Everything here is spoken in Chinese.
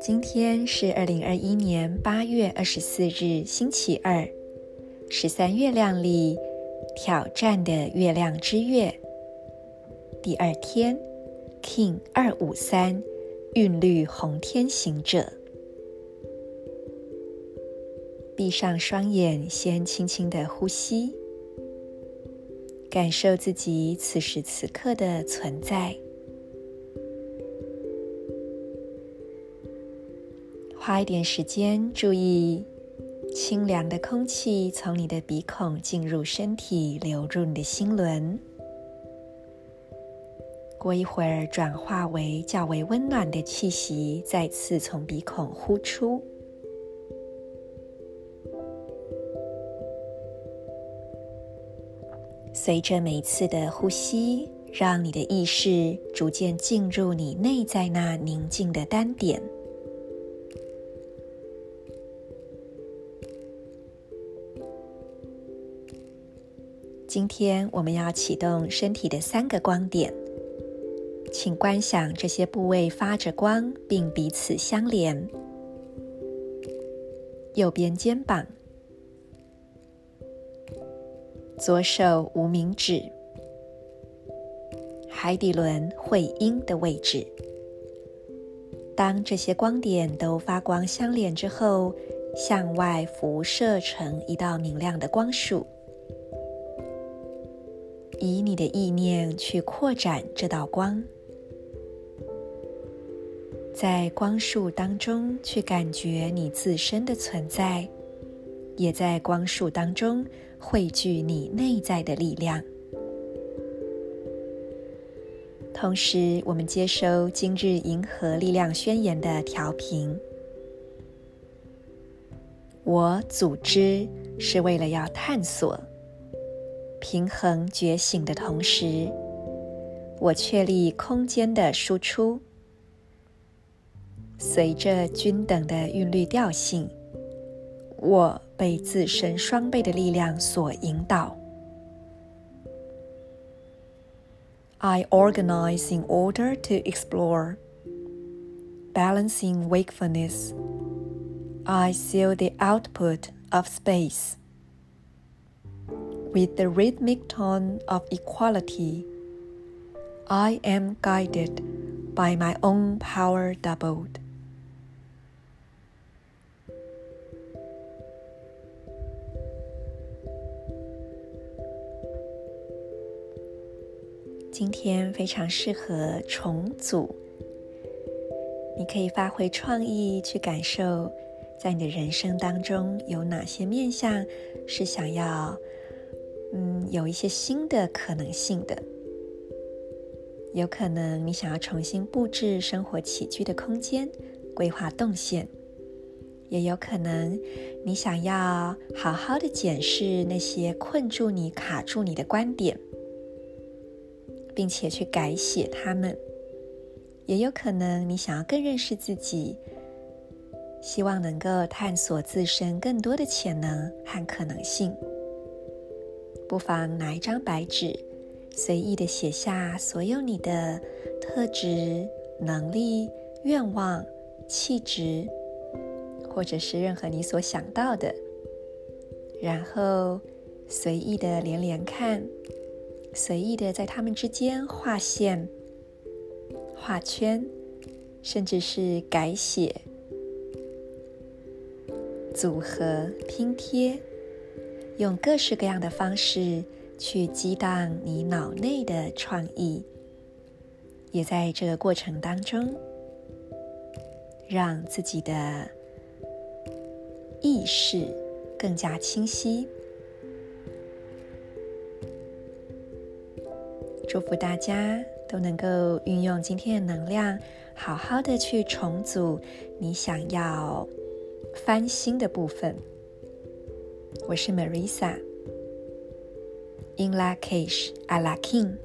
今天是二零二一年八月二十四日，星期二，十三月亮里挑战的月亮之月第二天，King 二五三韵律红天行者，闭上双眼，先轻轻的呼吸，感受自己此时此刻的存在。花一点时间，注意清凉的空气从你的鼻孔进入身体，流入你的心轮。过一会儿，转化为较为温暖的气息，再次从鼻孔呼出。随着每次的呼吸，让你的意识逐渐进入你内在那宁静的单点。今天我们要启动身体的三个光点，请观想这些部位发着光，并彼此相连。右边肩膀、左手无名指、海底轮会阴的位置。当这些光点都发光相连之后，向外辐射成一道明亮的光束。以你的意念去扩展这道光，在光束当中去感觉你自身的存在，也在光束当中汇聚你内在的力量。同时，我们接收今日银河力量宣言的调频。我组织是为了要探索。平衡觉醒的同时，我确立空间的输出，随着均等的韵律调性，我被自身双倍的力量所引导。I organize in order to explore, balancing wakefulness. I seal the output of space. With the rhythmic tone of equality, I am guided by my own power doubled. 今天非常适合重组，你可以发挥创意去感受，在你的人生当中有哪些面向是想要。嗯，有一些新的可能性的，有可能你想要重新布置生活起居的空间，规划动线；也有可能你想要好好的检视那些困住你、卡住你的观点，并且去改写它们；也有可能你想要更认识自己，希望能够探索自身更多的潜能和可能性。不妨拿一张白纸，随意的写下所有你的特质、能力、愿望、气质，或者是任何你所想到的。然后随意的连连看，随意的在它们之间画线、画圈，甚至是改写、组合、拼贴。用各式各样的方式去激荡你脑内的创意，也在这个过程当中，让自己的意识更加清晰。祝福大家都能够运用今天的能量，好好的去重组你想要翻新的部分。我是 Marisa，In La Cage, A La King。